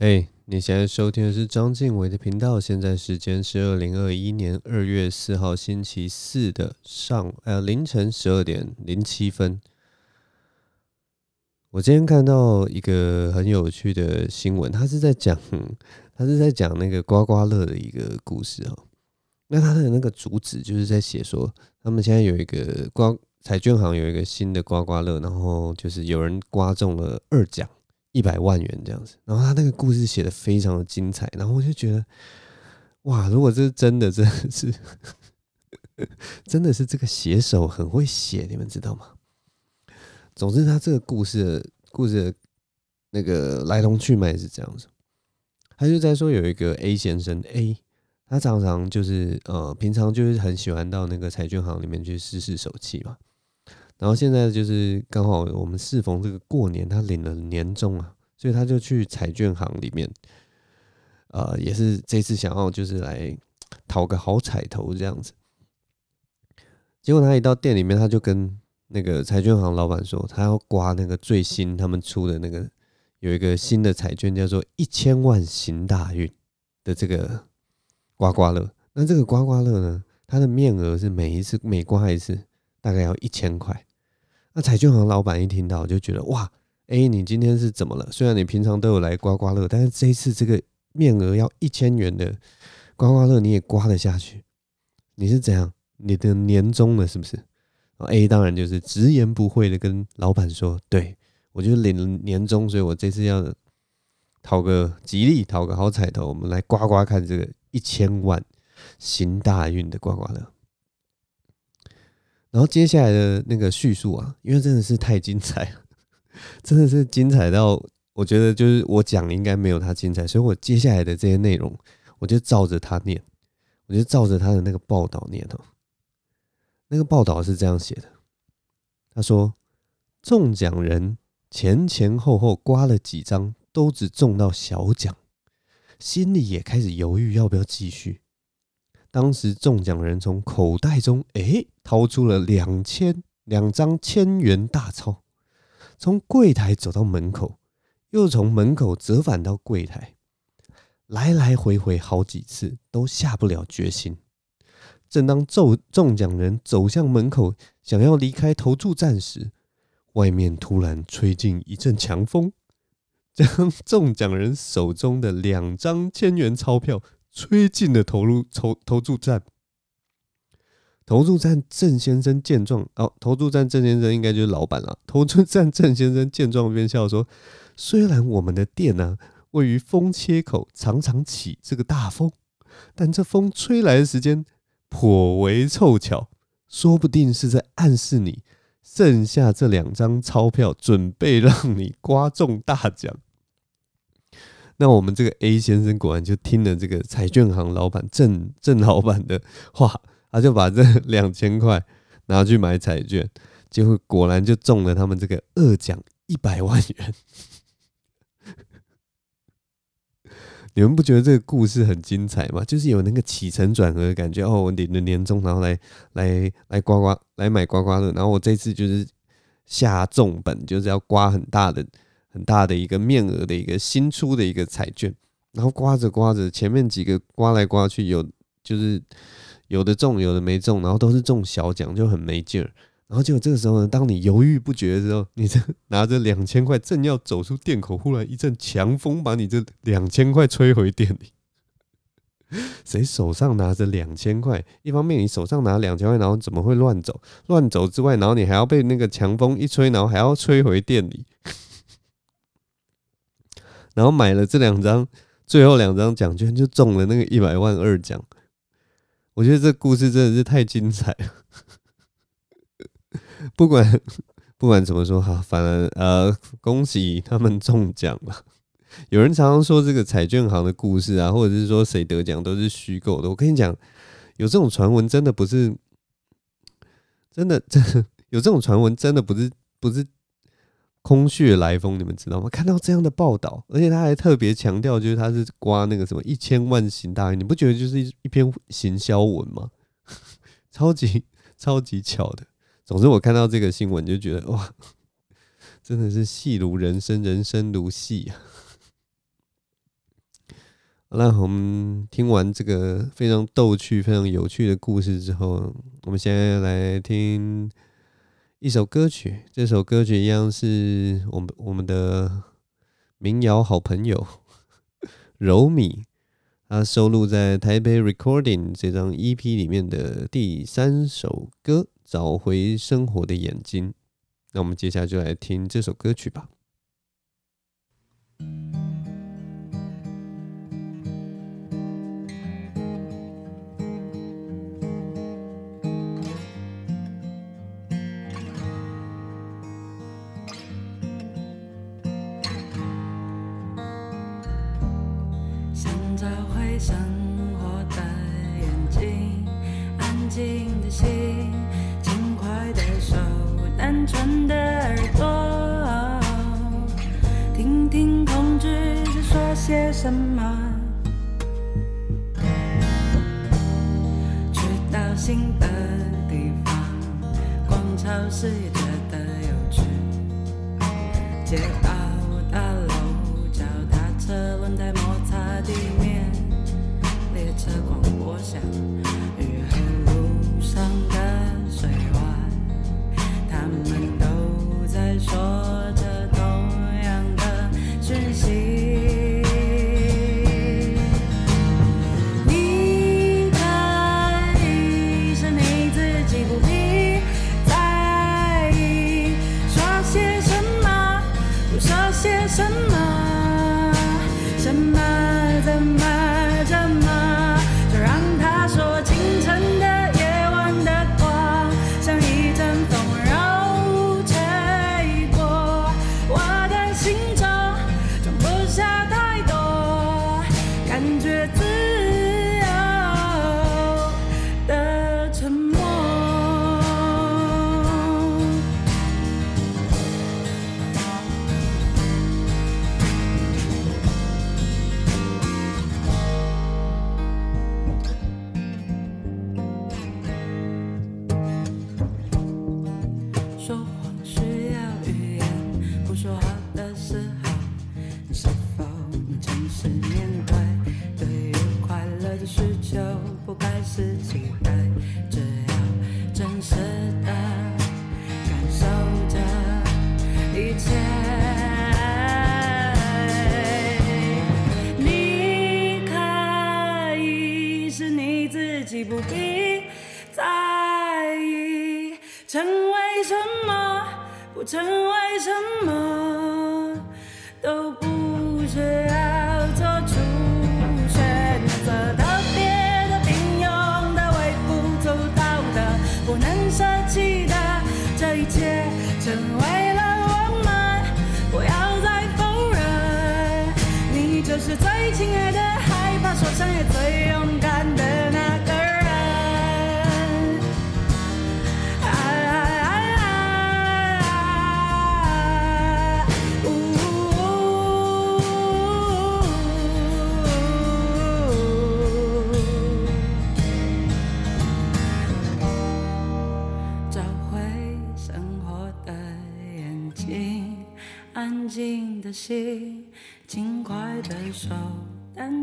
嘿，hey, 你现在收听的是章晋唯的频道。现在时间是二零二一年二月四号星期四的上呃凌晨十二点零七分。我今天看到一个很有趣的新闻，他是在讲他是在讲那个刮刮乐的一个故事哦。那他的那个主旨就是在写说，他们现在有一个刮彩券行有一个新的刮刮乐，然后就是有人刮中了二奖。一百万元这样子，然后他那个故事写得非常的精彩，然后我就觉得，哇，如果这是真的，真的是，真的是这个写手很会写，你们知道吗？总之，他这个故事的故事的那个来龙去脉是这样子，他就在说有一个 A 先生 A，他常常就是呃，平常就是很喜欢到那个彩券行里面去试试手气嘛。然后现在就是刚好我们适逢这个过年，他领了年终啊，所以他就去彩券行里面，呃，也是这次想要就是来讨个好彩头这样子。结果他一到店里面，他就跟那个彩券行老板说，他要刮那个最新他们出的那个有一个新的彩券，叫做一千万行大运的这个刮刮乐。那这个刮刮乐呢，它的面额是每一次每刮一次大概要一千块。那彩券行老板一听到就觉得哇，哎，你今天是怎么了？虽然你平常都有来刮刮乐，但是这一次这个面额要一千元的刮刮乐你也刮得下去？你是怎样？你的年终了是不是？A 当然就是直言不讳的跟老板说，对，我就领年终，所以我这次要讨个吉利，讨个好彩头，我们来刮刮看这个一千万行大运的刮刮乐。然后接下来的那个叙述啊，因为真的是太精彩了，真的是精彩到我觉得就是我讲应该没有他精彩，所以我接下来的这些内容我就照着他念，我就照着他的那个报道念哦。那个报道是这样写的，他说中奖人前前后后刮了几张，都只中到小奖，心里也开始犹豫要不要继续。当时中奖人从口袋中哎掏出了两千两张千元大钞，从柜台走到门口，又从门口折返到柜台，来来回回好几次都下不了决心。正当中中奖人走向门口想要离开投注站时，外面突然吹进一阵强风，将中奖人手中的两张千元钞票。吹进了投入投投注站，投注站郑先生见状，哦，投注站郑先生应该就是老板了。投注站郑先生见状便笑说：“虽然我们的店呢、位于风切口，常常起这个大风，但这风吹来的时间颇为凑巧，说不定是在暗示你剩下这两张钞票，准备让你刮中大奖。”那我们这个 A 先生果然就听了这个彩券行老板郑郑老板的话，他就把这两千块拿去买彩券，结果果然就中了他们这个二奖一百万元。你们不觉得这个故事很精彩吗？就是有那个起承转合的感觉哦。我领了年终，然后来来来刮刮来买刮刮乐，然后我这次就是下重本，就是要刮很大的。很大的一个面额的一个新出的一个彩券，然后刮着刮着，前面几个刮来刮去，有就是有的中，有的没中，然后都是中小奖，就很没劲儿。然后结果这个时候呢，当你犹豫不决的时候，你这 拿着两千块正要走出店口，忽然一阵强风把你这两千块吹回店里。谁手上拿着两千块？一方面你手上拿两千块，然后怎么会乱走？乱走之外，然后你还要被那个强风一吹，然后还要吹回店里。然后买了这两张，最后两张奖券就中了那个一百万二奖。我觉得这故事真的是太精彩了。不管不管怎么说哈，反而呃，恭喜他们中奖了。有人常常说这个彩券行的故事啊，或者是说谁得奖都是虚构的。我跟你讲，有这种传闻真的不是真的，真 的有这种传闻真的不是不是。空穴来风，你们知道吗？看到这样的报道，而且他还特别强调，就是他是刮那个什么一千万行大运，你不觉得就是一一篇行销文吗？超级超级巧的。总之，我看到这个新闻就觉得哇，真的是戏如人生，人生如戏啊。那，我们听完这个非常逗趣、非常有趣的故事之后，我们现在来听一首歌曲。这首歌曲一样是我们我们的民谣好朋友柔米，他收录在台北 Recording 这张 EP 里面的第三首歌《找回生活的眼睛》。那我们接下来就来听这首歌曲吧。超市也觉得有趣，街道大楼，脚踏车轮胎你可以是你自己，不必在意，成为什么，不成为什么。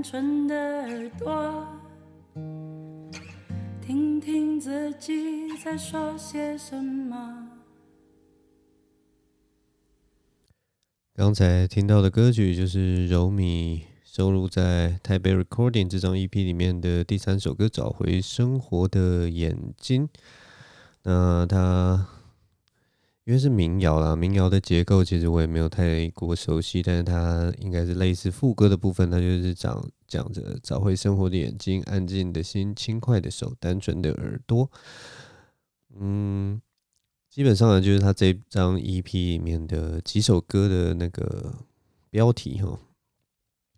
纯的耳朵，听听自己在说些什么。刚才听到的歌曲就是柔米收录在台北 Recording 这张 EP 里面的第三首歌《找回生活的眼睛》。那他。因为是民谣啦，民谣的结构其实我也没有太过熟悉，但是它应该是类似副歌的部分，它就是讲讲着找回生活的眼睛，安静的心，轻快的手，单纯的耳朵。嗯，基本上呢，就是他这张 EP 里面的几首歌的那个标题哈，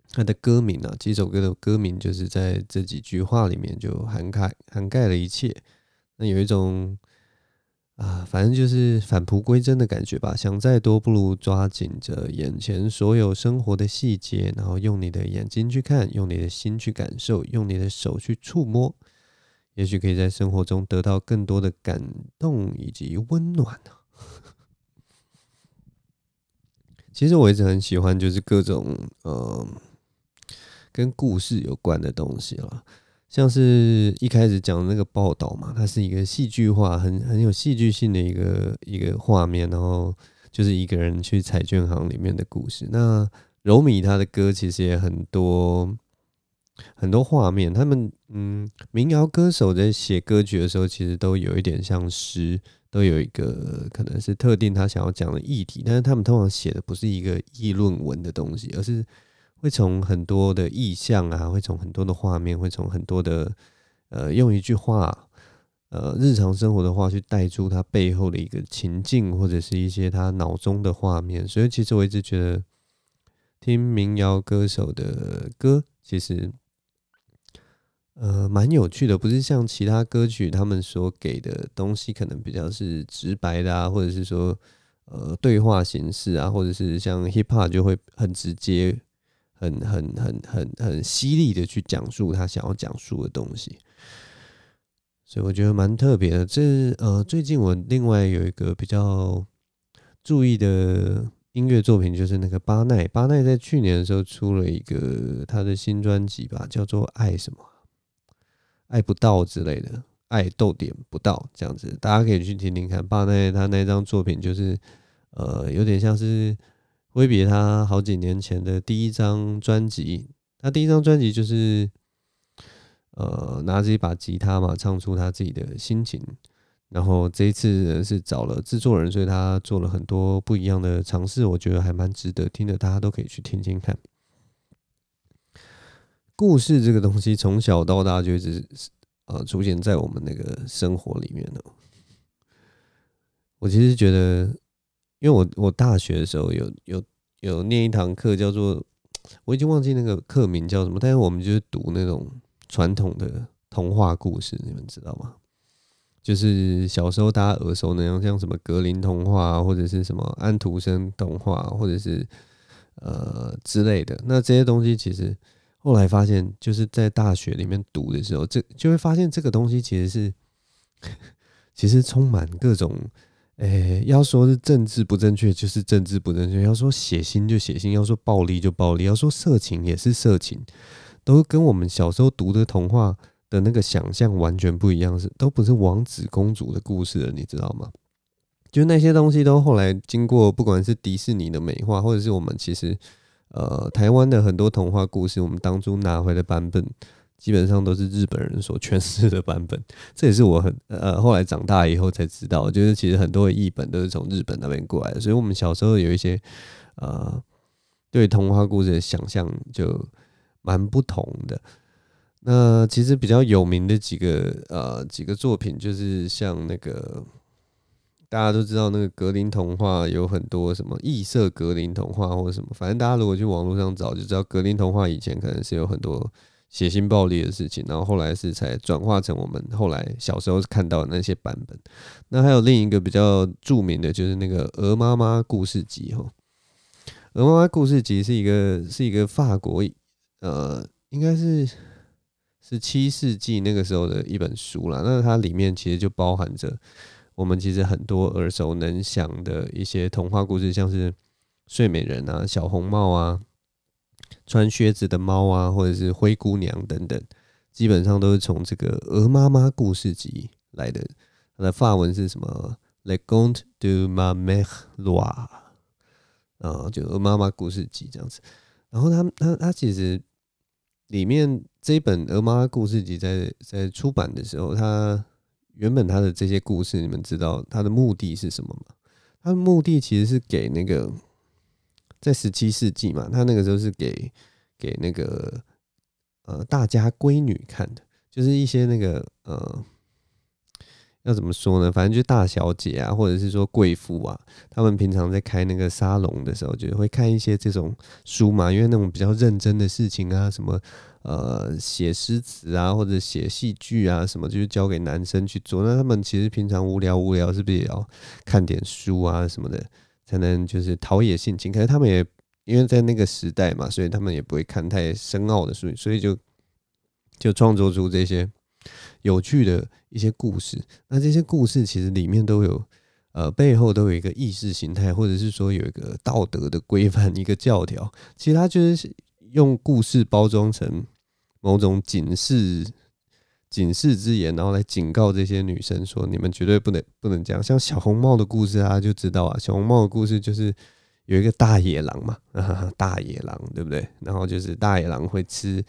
它的歌名啊，几首歌的歌名就是在这几句话里面就涵盖涵盖了一切。那有一种。啊，反正就是返璞归真的感觉吧。想再多，不如抓紧着眼前所有生活的细节，然后用你的眼睛去看，用你的心去感受，用你的手去触摸，也许可以在生活中得到更多的感动以及温暖呢。其实我一直很喜欢，就是各种呃。跟故事有关的东西了，像是一开始讲的那个报道嘛，它是一个戏剧化、很很有戏剧性的一个一个画面，然后就是一个人去彩券行里面的故事。那柔米他的歌其实也很多很多画面，他们嗯，民谣歌手在写歌曲的时候，其实都有一点像诗，都有一个可能是特定他想要讲的议题，但是他们通常写的不是一个议论文的东西，而是会从很多的意象啊，会从很多的画面，会从很多的呃用一句话，呃日常生活的话去带出他背后的一个情境，或者是一些他脑中的画面，所以其实我一直觉得。听民谣歌手的歌，其实呃蛮有趣的，不是像其他歌曲他们所给的东西，可能比较是直白的啊，或者是说呃对话形式啊，或者是像 hip hop 就会很直接、很很很很很犀利的去讲述他想要讲述的东西，所以我觉得蛮特别的。这呃最近我另外有一个比较注意的。音乐作品就是那个巴奈，巴奈在去年的时候出了一个他的新专辑吧，叫做《爱什么爱不到》之类的，爱逗点不到这样子，大家可以去听听看。巴奈他那张作品就是呃，有点像是挥别他好几年前的第一张专辑，他第一张专辑就是呃拿着一把吉他嘛，唱出他自己的心情。然后这一次是找了制作人，所以他做了很多不一样的尝试，我觉得还蛮值得听的，大家都可以去听听看。故事这个东西从小到大就一直呃出现在我们那个生活里面了。我其实觉得，因为我我大学的时候有有有念一堂课叫做，我已经忘记那个课名叫什么，但是我们就是读那种传统的童话故事，你们知道吗？就是小时候大家耳熟能详，像什么格林童话，或者是什么安徒生童话，或者是呃之类的。那这些东西其实后来发现，就是在大学里面读的时候，这就会发现这个东西其实是 其实充满各种，诶、要说是政治不正确，就是政治不正确；要说血腥就血腥；要说暴力就暴力；要说色情也是色情，都跟我们小时候读的童话。的那个想象完全不一样，是都不是王子公主的故事了，你知道吗？就那些东西都后来经过，不管是迪士尼的美化，或者是我们其实呃台湾的很多童话故事，我们当初拿回的版本，基本上都是日本人所诠释的版本。这也是我很呃后来长大以后才知道，就是其实很多译本都是从日本那边过来的，所以我们小时候有一些呃对童话故事的想象就蛮不同的。那其实比较有名的几个呃几个作品，就是像那个大家都知道那个格林童话有很多什么异色格林童话或者什么，反正大家如果去网络上找就知道，格林童话以前可能是有很多血腥暴力的事情，然后后来是才转化成我们后来小时候看到的那些版本。那还有另一个比较著名的就是那个《鹅妈妈故事集》哈，《鹅妈妈故事集》是一个是一个法国呃应该是。十七世纪那个时候的一本书啦，那它里面其实就包含着我们其实很多耳熟能详的一些童话故事，像是睡美人啊、小红帽啊、穿靴子的猫啊，或者是灰姑娘等等，基本上都是从这个《鹅妈妈故事集》来的。它的法文是什么？Le Conte de ma mère loi，啊，就《鹅妈妈故事集》这样子。然后它它它其实。里面这一本《鹅妈妈故事集》在在出版的时候，它原本它的这些故事，你们知道它的目的是什么吗？它的目的其实是给那个在十七世纪嘛，他那个时候是给给那个呃大家闺女看的，就是一些那个呃。要怎么说呢？反正就是大小姐啊，或者是说贵妇啊，他们平常在开那个沙龙的时候，就会看一些这种书嘛。因为那种比较认真的事情啊，什么呃写诗词啊，或者写戏剧啊，什么就是交给男生去做。那他们其实平常无聊无聊，是不是也要看点书啊什么的，才能就是陶冶性情？可是他们也因为在那个时代嘛，所以他们也不会看太深奥的书，所以就就创作出这些。有趣的一些故事，那这些故事其实里面都有，呃，背后都有一个意识形态，或者是说有一个道德的规范，一个教条。其实它就是用故事包装成某种警示、警示之言，然后来警告这些女生说：你们绝对不能不能这样。像小红帽的故事啊，就知道啊，小红帽的故事就是有一个大野狼嘛，大野狼对不对？然后就是大野狼会吃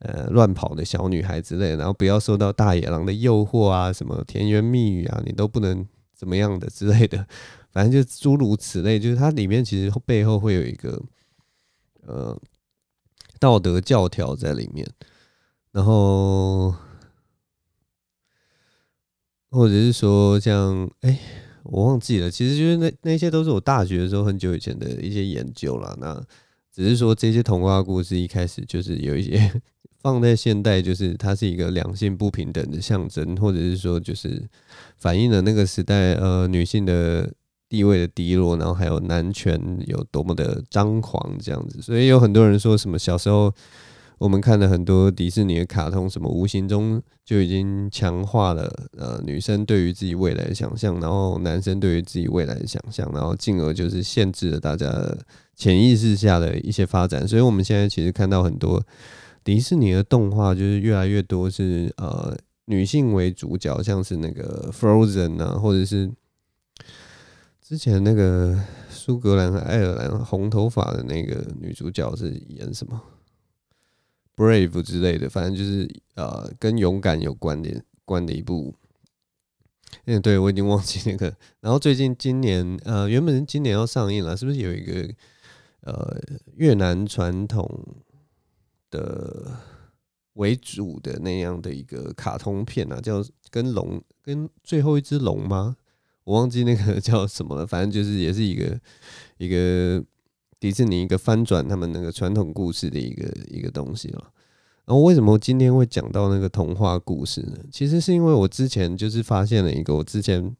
呃乱跑的小女孩之类，然后不要受到大野狼的诱惑啊，什么甜言蜜语啊，你都不能怎么样的之类的。反正就诸如此类，就是它里面其实背后会有一个呃道德教条在里面，然后或者是说像哎、我忘记了，其实就是那那些都是我大学的时候很久以前的一些研究了。那只是说这些童话故事一开始就是有一些 放在现代，就是它是一个两性不平等的象征，或者是说就是反映了那个时代呃女性的。地位的低落，然后还有男权有多么的张狂，这样子，所以有很多人说什么小时候我们看了很多迪士尼的卡通，什么无形中就已经强化了呃女生对于自己未来的想象，然后男生对于自己未来的想象，然后进而就是限制了大家潜意识下的一些发展。所以我们现在其实看到很多迪士尼的动画，就是越来越多是呃女性为主角，像是那个 Frozen 啊，或者是。之前那个苏格兰和爱尔兰红头发的那个女主角是演什么？Brave 之类的，反正就是呃跟勇敢有关联关的一部。嗯，对，我已经忘记那个。然后最近今年呃原本今年要上映了，是不是有一个呃越南传统的为主的那样的一个卡通片啊？叫跟龙跟最后一只龙吗？我忘记那个叫什么了，反正就是也是一个一个迪士尼一个翻转他们那个传统故事的一个一个东西了。然后为什么今天会讲到那个童话故事呢？其实是因为我之前就是发现了一个我之前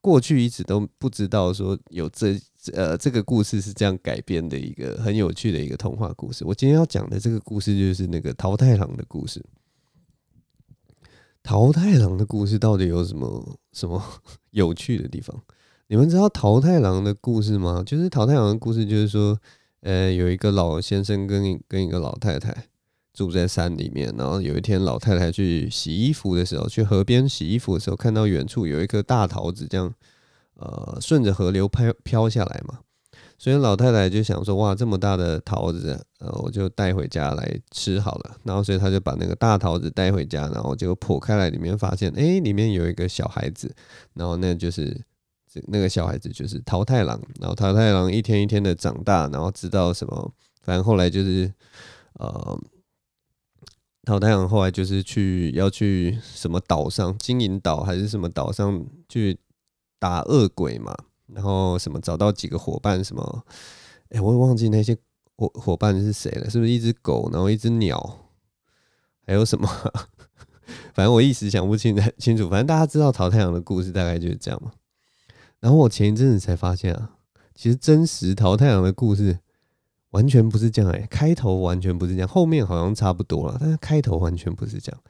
过去一直都不知道说有这呃这个故事是这样改编的一个很有趣的一个童话故事。我今天要讲的这个故事就是那个桃太郎的故事。桃太郎的故事到底有什么什么 有趣的地方？你们知道桃太郎的故事吗？就是桃太郎的故事，就是说，呃，有一个老先生跟一跟一个老太太住在山里面，然后有一天老太太去洗衣服的时候，去河边洗衣服的时候，看到远处有一颗大桃子，这样，呃，顺着河流飘飘下来嘛。所以老太太就想说，哇，这么大的桃子，呃，我就带回家来吃好了。然后，所以他就把那个大桃子带回家，然后就剖开来，里面发现，哎，里面有一个小孩子。然后，那就是那个小孩子就是桃太郎。然后，桃太郎一天一天的长大，然后知道什么，反正后来就是，呃，桃太郎后来就是去要去什么岛上，金银岛还是什么岛上去打恶鬼嘛。然后什么找到几个伙伴什么，哎，我也忘记那些伙伙伴是谁了，是不是一只狗，然后一只鸟，还有什么？反正我一时想不清 清楚。反正大家知道桃太郎的故事大概就是这样嘛。然后我前一阵子才发现啊，其实真实桃太郎的故事完全不是这样哎，开头完全不是这样，后面好像差不多了，但是开头完全不是这样。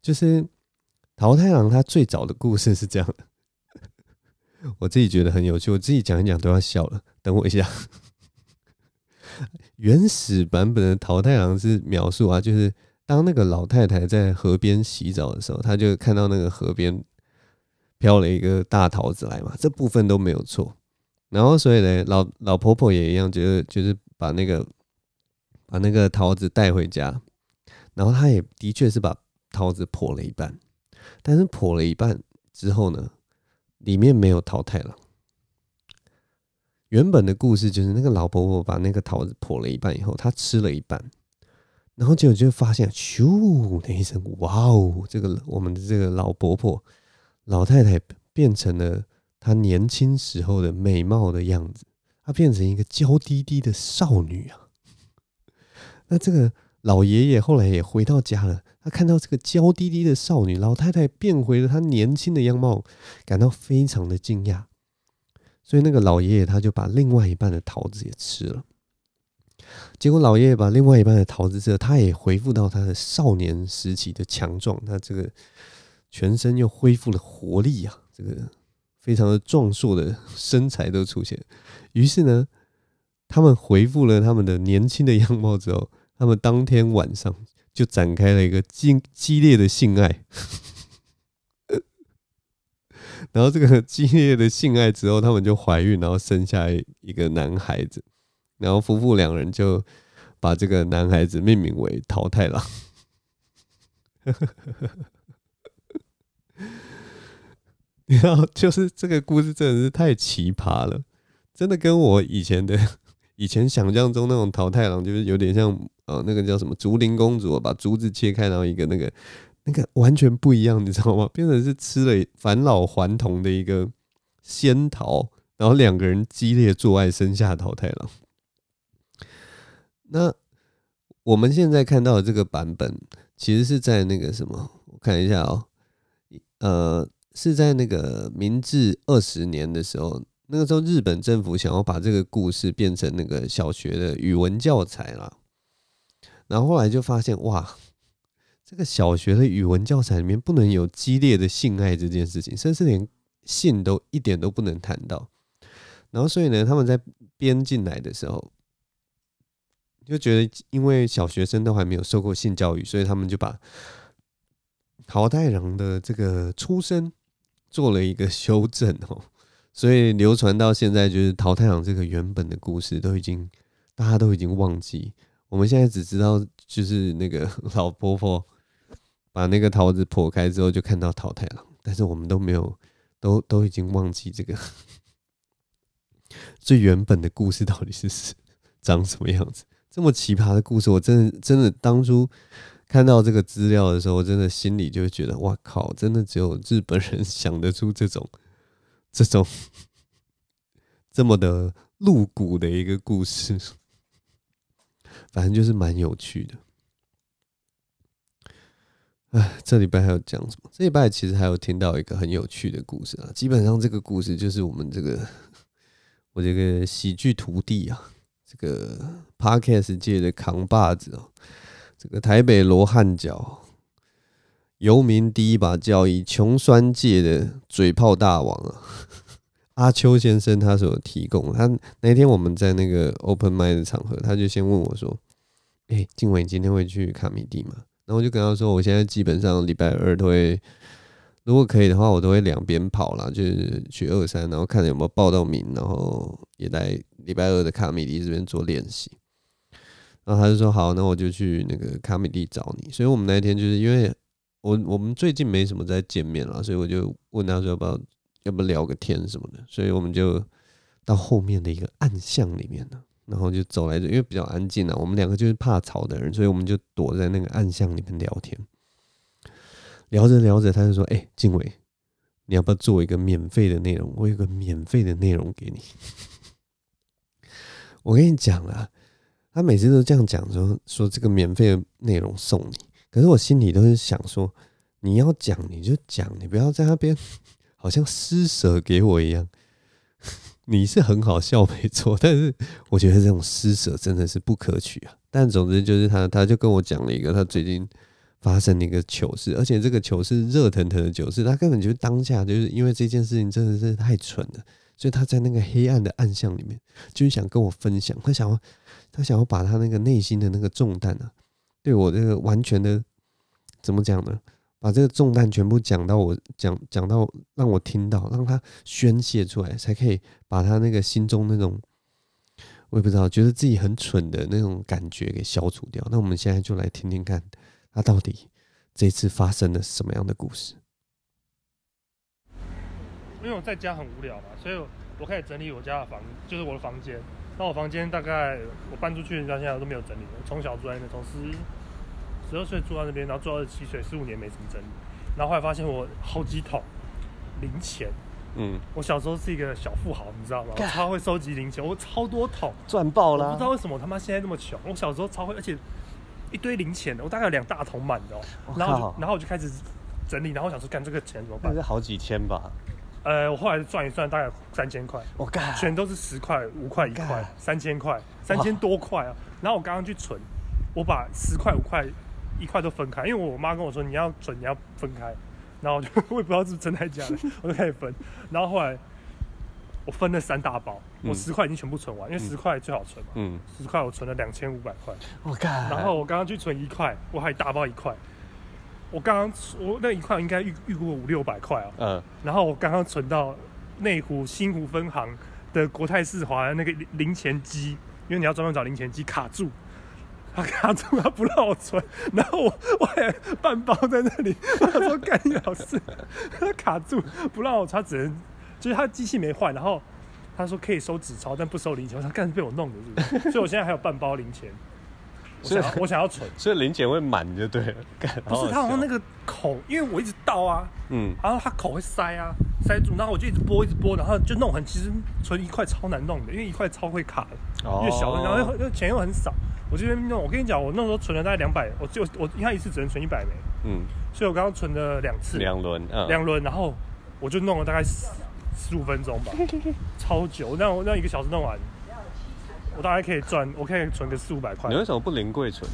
就是桃太郎他最早的故事是这样的。我自己觉得很有趣，我自己讲一讲都要笑了。等我一下，原始版本的桃太郎是描述啊，就是当那个老太太在河边洗澡的时候，她就看到那个河边飘了一个大桃子来嘛，这部分都没有错。然后所以呢，老老婆婆也一样，觉得就是把那个把那个桃子带回家，然后她也的确是把桃子破了一半，但是破了一半之后呢，里面没有桃太了。原本的故事就是那个老婆婆把那个桃子破了一半以后，她吃了一半，然后结果就发现，咻的一声，哇哦！这个我们的这个老婆婆、老太太变成了她年轻时候的美貌的样子，她变成一个娇滴滴的少女啊。那这个老爷爷后来也回到家了。他看到这个娇滴滴的少女老太太变回了她年轻的样貌，感到非常的惊讶。所以那个老爷爷他就把另外一半的桃子也吃了。结果老爷爷把另外一半的桃子吃了，他也恢复到他的少年时期的强壮，他这个全身又恢复了活力啊，这个非常的壮硕的身材都出现。于是呢，他们恢复了他们的年轻的样貌之后，他们当天晚上就展开了一个激激烈的性爱。然后这个激烈的性爱之后，他们就怀孕，然后生下一个男孩子。然后夫妇两人就把这个男孩子命名为桃太郎。然后就是这个故事真的是太奇葩了，真的跟我以前的 以前想象中那种桃太郎，就是有点像呃那个叫什么竹林公主，把竹子切开，然后一个那个那个完全不一样，你知道吗？变成是吃了返老还童的一个仙桃，然后两个人激烈做爱，生下桃太郎。那我们现在看到的这个版本，其实是在那个什么？我看一下哦，呃。是在那个明治二十年的时候，那个时候日本政府想要把这个故事变成那个小学的语文教材啦。然后后来就发现，哇，这个小学的语文教材里面不能有激烈的性爱这件事情，甚至连性都一点都不能谈到。然后所以呢，他们在编进来的时候，就觉得因为小学生都还没有受过性教育，所以他们就把桃太郎的这个出生。做了一个修正哦，所以流传到现在，就是桃太郎这个原本的故事都已经大家都已经忘记。我们现在只知道，就是那个 老婆婆把那个桃子剖开之后，就看到桃太郎，但是我们都没有，都都已经忘记这个 最原本的故事到底是长什么样子。这么奇葩的故事，我真的真的当初。看到这个资料的时候，我真的心里就觉得，哇靠！真的只有日本人想得出这种、这种这么的露骨的一个故事。反正就是蛮有趣的。哎，这礼拜还有讲什么？这礼拜其实还有听到一个很有趣的故事啊。基本上这个故事就是我们这个 我这个喜剧徒弟啊，这个 Podcast 界的扛把子哦。这个台北罗汉脚，游民第一把交椅，穷酸界的嘴炮大王啊，阿秋先生他所提供。他那天我们在那个 open mic 的场合，他就先问我说：“哎、静伟，你今天会去卡米地吗？”然后我就跟他说：“我现在基本上礼拜二都会，如果可以的话，我都会两边跑啦，就是去二三，然后看有没有报到名，然后也来礼拜二的卡米迪这边做练习。”然后他就说好，那我就去那个卡米蒂找你。所以我们那一天就是因为我我们最近没什么在见面了，所以我就问他说要不要要不要聊个天什么的。所以我们就到后面的一个暗巷里面了，然后就走来着，因为比较安静啊。我们两个就是怕吵的人，所以我们就躲在那个暗巷里面聊天。聊着聊着，他就说：“哎，静伟，你要不要做一个免费的内容？我有个免费的内容给你。我跟你讲了。”他每次都这样讲，说说这个免费的内容送你，可是我心里都是想说，你要讲你就讲，你不要在那边 好像施舍给我一样。你是很好笑没错，但是我觉得这种施舍真的是不可取啊。但总之就是他，他就跟我讲了一个他最近发生的一个糗事，而且这个糗事热腾腾的糗事，他根本就当下就是因为这件事情真的是太蠢了，所以他在那个黑暗的暗巷里面，就是想跟我分享，他想要。他想要把他那个内心的那个重担啊，对我这个完全的怎么讲呢？把这个重担全部讲到我讲讲到让我听到，让他宣泄出来，才可以把他那个心中那种我也不知道觉得自己很蠢的那种感觉给消除掉。那我们现在就来听听看，他到底这次发生了什么样的故事？因为我在家很无聊嘛，所以我开始整理我家的房，就是我的房间。那我房间大概我搬出去到现在都没有整理，从小住在那边，从十十二岁住在那边，然后住到二十七岁，十五年没怎么整理。然后后来发现我好几桶零钱，嗯，我小时候是一个小富豪，你知道吗？我超会收集零钱，我超多桶赚爆了。我不知道为什么他妈现在那么穷，我小时候超会，而且一堆零钱的，我大概有两大桶满的。哦然后然后我就开始整理，然后我想说干这个钱怎么办？那是好几千吧。呃，我后来算一算，大概三千块。我干，全都是十块、五块、一块、三千块，三千多块啊！然后我刚刚去存，我把十块、五块、一块都分开，因为我妈跟我说你要存，你要分开。然后我就 我也不知道是真的还是假的，我就开始分。然后后来我分了三大包，嗯、我十块已经全部存完，因为十块最好存嘛。嗯，十块我存了两千五百块。我靠！然后我刚刚去存一块，我还大包一块。我刚刚我那一块应该预预估五六百块啊。嗯。然后我刚刚存到内湖新湖分行的国泰世华的那个零钱机，因为你要专门找零钱机卡住，他卡住他不让我存，然后我我还半包在那里，我说干你老师，他卡住不让我，他只能。就是他机器没坏，然后他说可以收纸钞，但不收零钱。我说，干是被我弄的，是不是？所以我现在还有半包零钱。我想要，我想要存，所以零钱会满就对了。不是，他好像那个口，因为我一直倒啊，嗯，然后他口会塞啊，塞住，然后我就一直拨，一直拨，然后就弄很。其实存一块超难弄的，因为一块超会卡的，越小的，然后又钱又很少。我这边弄，我跟你讲，我那时候存了大概两百，我就我应该一次只能存一百枚，嗯，所以我刚刚存了两次，两轮，两轮，然后我就弄了大概十。十五分钟吧，超久。那我那一个小时弄完，我大概可以赚，我可以存个四五百块。你为什么不临柜存？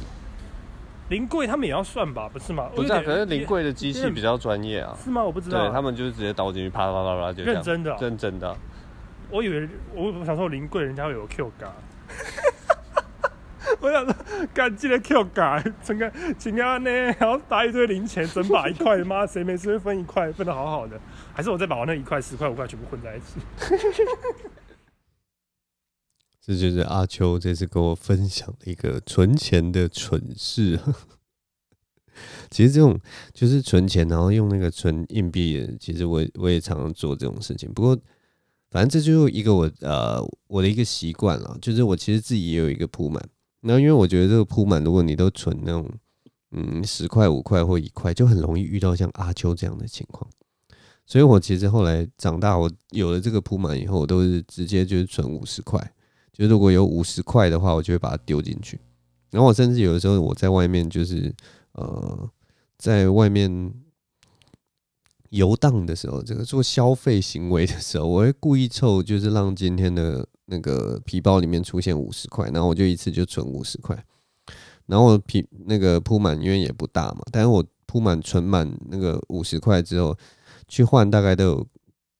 临柜他们也要算吧，不是吗？不是、啊，可是临柜的机器比较专业啊。是吗？我不知道。对他们就是直接倒进去，啪啪啪啪就这样。认真的、啊，认真的、啊。我以为我我想说临柜人家会有 Q 嘎。我想说，赶紧的 Q 嘎，整个请安呢，然后打一堆零钱，整把一块，妈谁没事会分一块，分的好好的。还是我再把我那一块、十块、五块全部混在一起。这就是阿秋这次跟我分享的一个存钱的蠢事。其实这种就是存钱，然后用那个存硬币，其实我我也常常做这种事情。不过，反正这就是一个我呃我的一个习惯了，就是我其实自己也有一个铺满。那因为我觉得这个铺满，如果你都存那种嗯十块、五块或一块，就很容易遇到像阿秋这样的情况。所以我其实后来长大，我有了这个铺满以后，我都是直接就是存五十块。就如果有五十块的话，我就会把它丢进去。然后我甚至有的时候我在外面就是呃，在外面游荡的时候，这个做消费行为的时候，我会故意凑，就是让今天的那个皮包里面出现五十块，然后我就一次就存五十块。然后我皮那个铺满因为也不大嘛，但是我铺满存满那个五十块之后。去换大概都有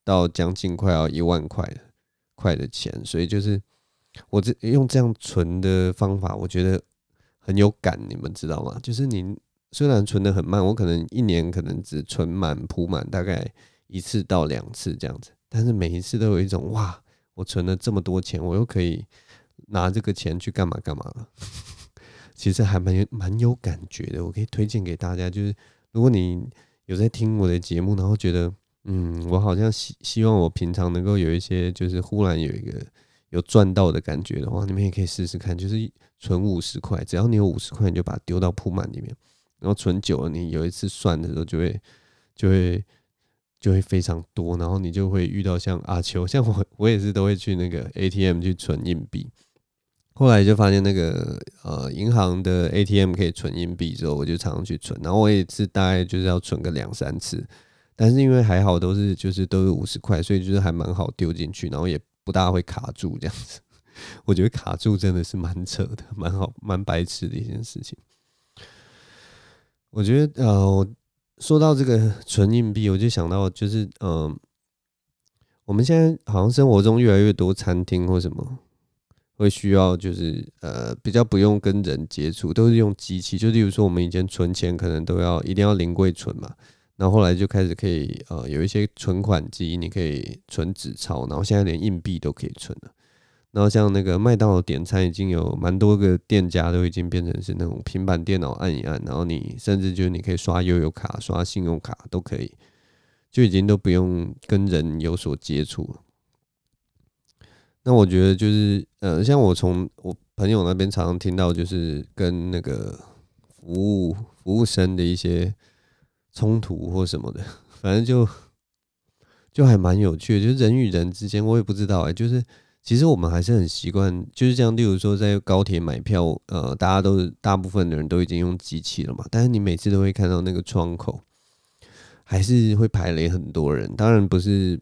到将近快要一万块块的钱，所以就是我这用这样存的方法，我觉得很有感，你们知道吗？就是你虽然存的很慢，我可能一年可能只存满铺满大概一次到两次这样子，但是每一次都有一种哇，我存了这么多钱，我又可以拿这个钱去干嘛干嘛了，其实还蛮蛮有感觉的，我可以推荐给大家，就是如果你。有在听我的节目，然后觉得，嗯，我好像希希望我平常能够有一些，就是忽然有一个有赚到的感觉的话，你们也可以试试看，就是存五十块，只要你有五十块，你就把它丢到铺满里面，然后存久了，你有一次算的时候就会就会就会非常多，然后你就会遇到像阿秋，像我我也是都会去那个 ATM 去存硬币。后来就发现那个呃银行的 ATM 可以存硬币之后，我就常常去存。然后我也是大概就是要存个两三次，但是因为还好都是就是都是五十块，所以就是还蛮好丢进去，然后也不大会卡住这样子。我觉得卡住真的是蛮扯的，蛮好蛮白痴的一件事情。我觉得呃，说到这个存硬币，我就想到就是嗯、我们现在好像生活中越来越多餐厅或什么。会需要就是呃比较不用跟人接触，都是用机器。就例如说，我们以前存钱可能都要一定要临柜存嘛，然后后来就开始可以呃有一些存款机，你可以存纸钞，然后现在连硬币都可以存了。然后像那个麦当劳点餐，已经有蛮多个店家都已经变成是那种平板电脑按一按，然后你甚至就是你可以刷悠游卡、刷信用卡都可以，就已经都不用跟人有所接触。那我觉得就是，呃，像我从我朋友那边常常听到，就是跟那个服务服务生的一些冲突或什么的，反正就 就还蛮有趣的。就是人与人之间，我也不知道哎、就是其实我们还是很习惯，就是这样。例如说在高铁买票，呃，大家都大部分的人都已经用机器了嘛，但是你每次都会看到那个窗口还是会排雷很多人。当然不是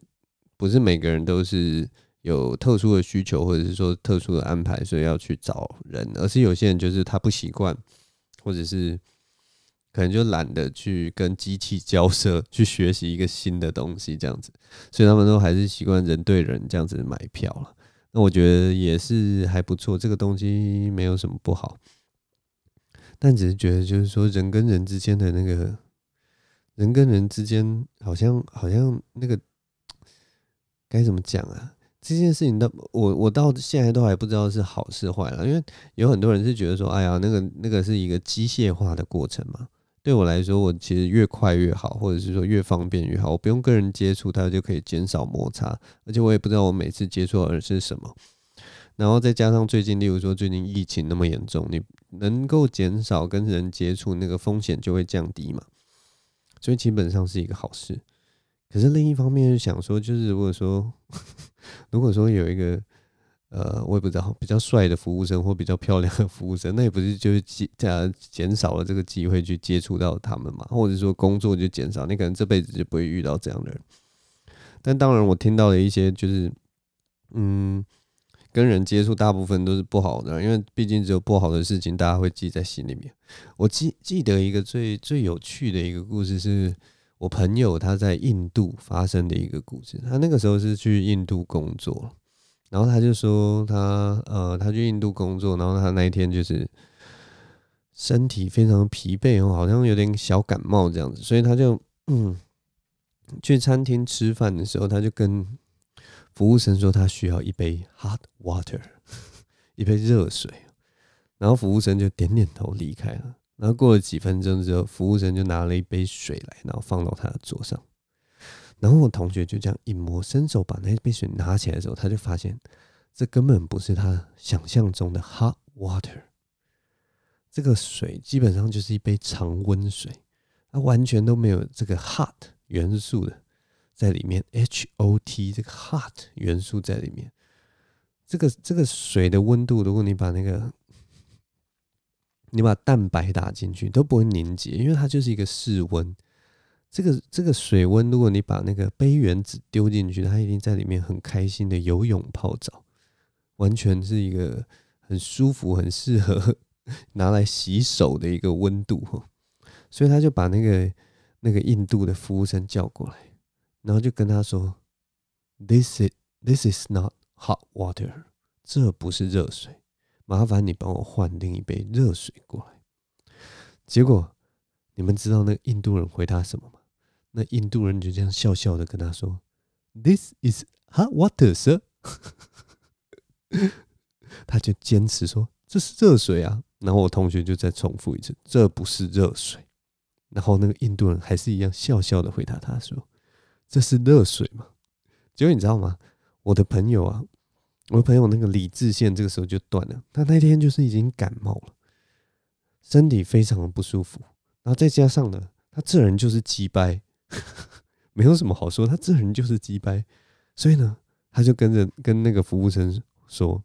不是每个人都是。有特殊的需求，或者是说特殊的安排，所以要去找人，而是有些人就是他不习惯，或者是可能就懒得去跟机器交涉，去学习一个新的东西这样子，所以他们都还是习惯人对人这样子买票了。那我觉得也是还不错，这个东西没有什么不好，但只是觉得就是说人跟人之间的那个，人跟人之间好像好像那个该怎么讲啊？这件事情到我我到现在都还不知道是好是坏了，因为有很多人是觉得说，哎呀，那个那个是一个机械化的过程嘛。对我来说，我其实越快越好，或者是说越方便越好。我不用跟人接触，它就可以减少摩擦，而且我也不知道我每次接触的是什么。然后再加上最近，例如说最近疫情那么严重，你能够减少跟人接触，那个风险就会降低嘛。所以基本上是一个好事。可是另一方面，想说就是如果说，如果说有一个。呃，我也不知道，比较帅的服务生或比较漂亮的服务生，那也不是就是减减少了这个机会去接触到他们嘛，或者说工作就减少，你可能这辈子就不会遇到这样的人。但当然，我听到的一些就是，嗯，跟人接触大部分都是不好的，因为毕竟只有不好的事情大家会记在心里面。我记记得一个最最有趣的一个故事，是我朋友他在印度发生的一个故事。他那个时候是去印度工作。然后他就说他呃，他去印度工作，然后他那一天就是身体非常疲惫哦，好像有点小感冒这样子，所以他就嗯去餐厅吃饭的时候，他就跟服务生说他需要一杯 hot water，一杯热水，然后服务生就点点头离开了。然后过了几分钟之后，服务生就拿了一杯水来，然后放到他的桌上。然后我同学就这样一摸，伸手把那杯水拿起来的时候，他就发现这根本不是他想象中的 hot water。这个水基本上就是一杯常温水，它完全都没有这个 hot 元素的在里面，H O T 这个 hot 元素在里面。这个这个水的温度，如果你把那个你把蛋白打进去，都不会凝结，因为它就是一个室温。这个这个水温，如果你把那个杯原子丢进去，它一定在里面很开心的游泳泡澡，完全是一个很舒服、很适合 拿来洗手的一个温度。所以他就把那个那个印度的服务生叫过来，然后就跟他说：“This is this is not hot water，这不是热水，麻烦你帮我换另一杯热水过来。”结果你们知道那个印度人回答什么吗？那印度人就这样笑笑的跟他说：“This is hot water, sir。”他就坚持说：“这是热水啊。”然后我同学就再重复一次：“这不是热水。”然后那个印度人还是一样笑笑的回答他说：“这是热水嘛？”结果你知道吗？我的朋友啊，我的朋友那个理智线这个时候就断了。他那天就是已经感冒了，身体非常的不舒服，然后再加上呢，他这人就是急掰。没有什么好说，他这人就是鸡掰，所以呢，他就跟着跟那个服务生说：“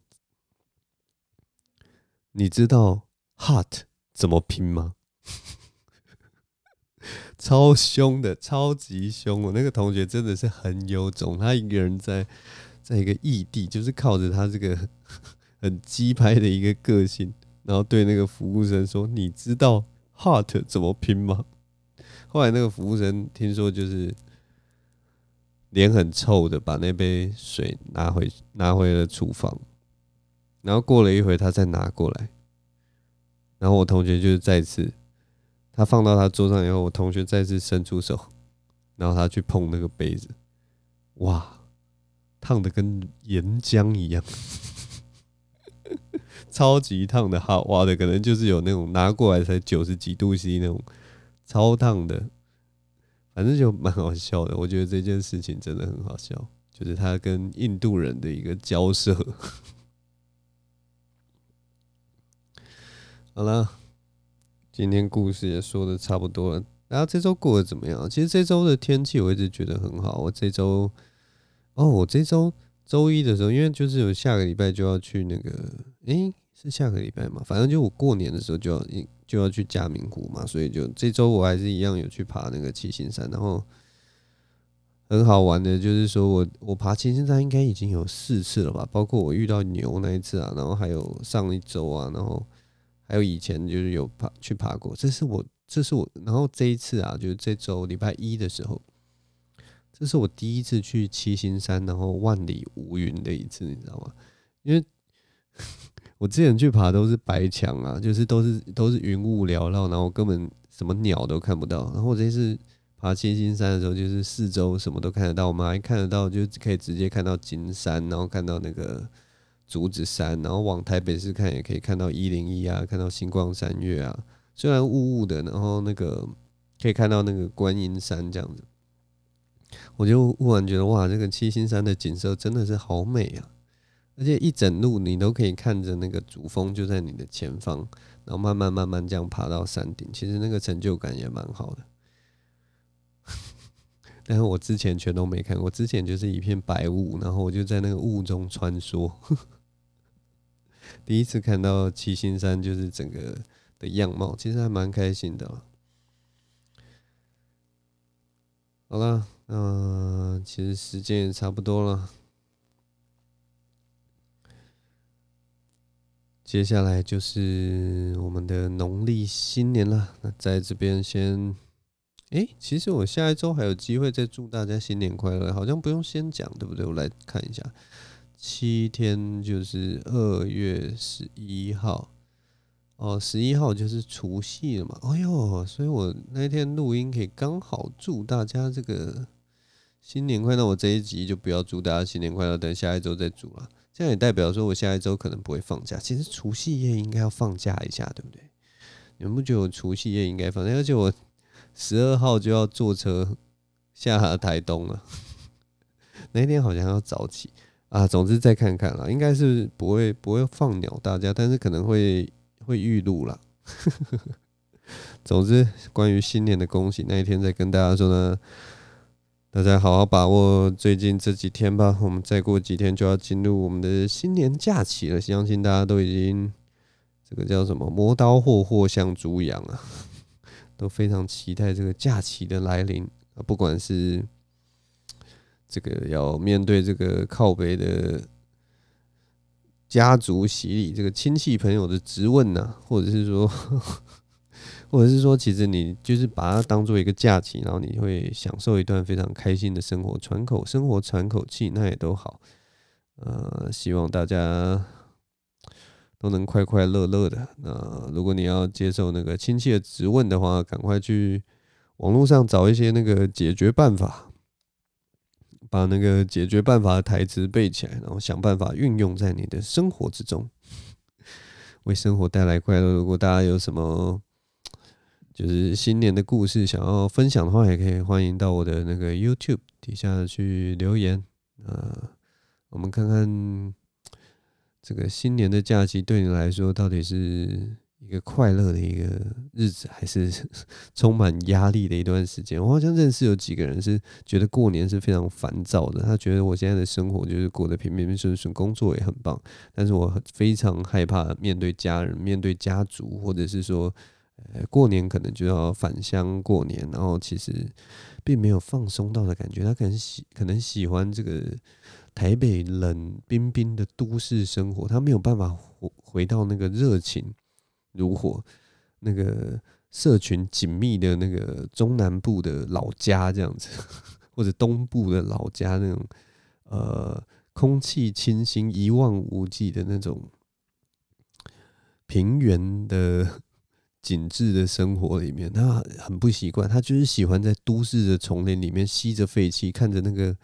你知道 hot 怎么拼吗？” 超凶的，超级凶！我那个同学真的是很有种，他一个人在在一个异地，就是靠着他这个 很鸡掰的一个个性，然后对那个服务生说：“你知道 hot 怎么拼吗？”后来那个服务生听说就是脸很臭的，把那杯水拿回拿回了厨房，然后过了一会他再拿过来，然后我同学就是再次他放到他桌上以后，我同学再次伸出手，然后他去碰那个杯子，哇，烫的跟岩浆一样，超级烫的，好哇的，可能就是有那种拿过来才九十几度 C 那种。超烫的，反正就蛮好笑的。我觉得这件事情真的很好笑，就是他跟印度人的一个交涉。好了，今天故事也说的差不多了。大家这周过得怎么样？其实这周的天气我一直觉得很好。我这周，哦，我这周周一的时候，因为就是有下个礼拜就要去那个，诶，是下个礼拜嘛？反正就我过年的时候就要就要去嘉明湖嘛，所以就这周我还是一样有去爬那个七星山，然后很好玩的，就是说我我爬七星山应该已经有四次了吧，包括我遇到牛那一次啊，然后还有上一周啊，然后还有以前就是有爬去爬过，这是我这是我，然后这一次啊，就是这周礼拜一的时候，这是我第一次去七星山，然后万里无云的一次，你知道吗？因为我之前去爬都是白墙啊，就是都是都是云雾缭绕，然后根本什么鸟都看不到。然后我这次爬七星山的时候，就是四周什么都看得到，我们还看得到，就可以直接看到金山，然后看到那个。竹子山，然后往台北市看也可以看到一零一啊，看到星光三月啊。虽然雾雾的，然后那个可以看到那个观音山这样子，我就忽然觉得哇，这个七星山的景色真的是好美啊！而且一整路你都可以看着那个主峰就在你的前方，然后慢慢慢慢这样爬到山顶，其实那个成就感也蛮好的。但是我之前全都没看过，之前就是一片白雾，然后我就在那个雾中穿梭。第一次看到七星山，就是整个的样貌，其实还蛮开心的。好了，嗯、其实时间也差不多了，接下来就是我们的农历新年了。那在这边先，哎、其实我下一周还有机会再祝大家新年快乐，好像不用先讲，对不对？我来看一下。七天就是二月十一号，哦，十一号就是除夕了嘛。哎呦，所以我那天录音可以刚好祝大家这个新年快乐。我这一集就不要祝大家新年快乐，等下一周再祝了。这样也代表说我下一周可能不会放假。其实除夕夜应该要放假一下，对不对？你们不觉得我除夕夜应该放假？而且我十二号就要坐车下台东了，那一天好像要早起。啊，总之再看看啦，应该是不会不会放鸟大家，但是可能会会预录啦。总之，关于新年的恭喜那一天再跟大家说呢，大家好好把握最近这几天吧。我们再过几天就要进入我们的新年假期了，相信大家都已经这个叫什么“磨刀霍霍向猪羊”啊，都非常期待这个假期的来临啊，不管是。这个要面对这个靠北的家族洗礼，这个亲戚朋友的质问呐、啊，或者是说，或者是说，其实你就是把它当做一个假期，然后你会享受一段非常开心的生活，喘口生活，喘口气，那也都好。呃，希望大家都能快快乐乐的。那如果你要接受那个亲戚的质问的话，赶快去网络上找一些那个解决办法。把那个解决办法的台词背起来，然后想办法运用在你的生活之中，为生活带来快乐。如果大家有什么就是新年的故事想要分享的话，也可以欢迎到我的那个 YouTube 底下去留言。呃，我们看看这个新年的假期对你来说到底是。一个快乐的一个日子，还是 充满压力的一段时间。我好像认识有几个人是觉得过年是非常烦躁的。他觉得我现在的生活就是过得平平顺顺，工作也很棒，但是我非常害怕面对家人、面对家族，或者是说，过年可能就要返乡过年，然后其实并没有放松到的感觉。他可能喜可能喜欢这个台北冷冰冰的都市生活，他没有办法回回到那个热情。如火，那个社群紧密的那个中南部的老家这样子，或者东部的老家那种，呃，空气清新、一望无际的那种平原的紧致的生活里面，他很不习惯。他就是喜欢在都市的丛林里面吸着废气，看着那个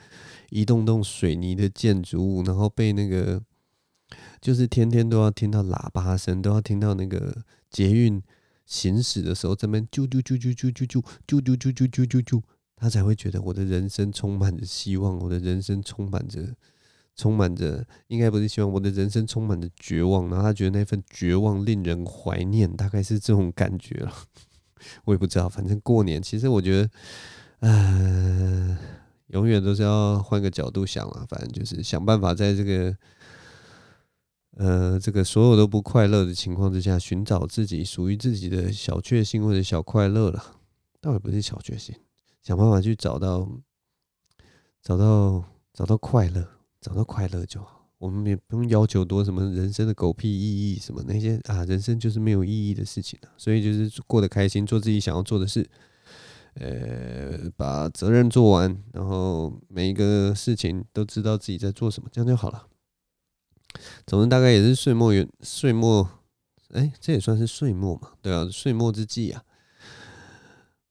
一栋栋水泥的建筑物，然后被那个。就是天天都要听到喇叭声，都要听到那个捷运行驶的时候，这边啾啾啾啾啾啾啾啾啾啾啾啾啾，他才会觉得我的人生充满着希望，我的人生充满着充满着，应该不是希望，我的人生充满着绝望，然后他觉得那份绝望令人怀念，大概是这种感觉了。我也不知道，反正过年，其实我觉得，呃，永远都是要换个角度想了，反正就是想办法在这个。呃，这个所有都不快乐的情况之下，寻找自己属于自己的小确幸或者小快乐了，倒也不是小确幸，想办法去找到，找到，找到快乐，找到快乐就好。我们也不用要求多什么人生的狗屁意义什么那些啊，人生就是没有意义的事情啊，所以就是过得开心，做自己想要做的事，呃，把责任做完，然后每一个事情都知道自己在做什么，这样就好了。总之大概也是岁末元岁末，哎，这也算是岁末嘛？对啊，岁末之际啊。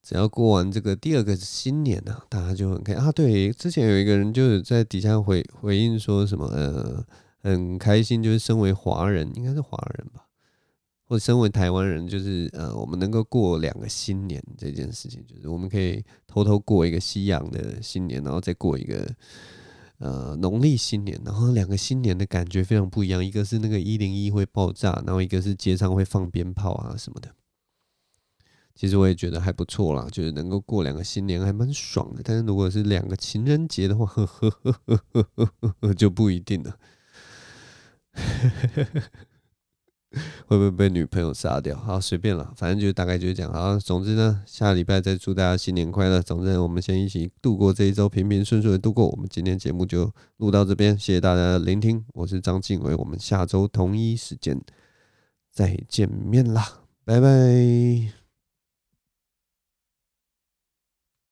只要过完这个第二个新年呢、啊，大家就很开心啊。对，之前有一个人就是在底下回回应说什么，呃，很开心，就是身为华人，应该是华人吧，或身为台湾人，就是呃，我们能够过两个新年这件事情，就是我们可以偷偷过一个西洋的新年，然后再过一个呃农历新年，然后两个新年的感觉非常不一样，一个是那个一零一会爆炸，然后一个是街上会放鞭炮啊什么的。其实我也觉得还不错啦，就是能够过两个新年还蛮爽的。但是如果是两个情人节的话，呵呵呵呵呵呵呵就不一定了。会不会被女朋友杀掉？好，随便了，反正就大概就是这样。好，总之呢，下礼拜再祝大家新年快乐。总之，我们先一起度过这一周，平平顺顺的度过。我们今天节目就录到这边，谢谢大家的聆听。我是张晋唯，我们下周同一时间再见面啦，拜拜。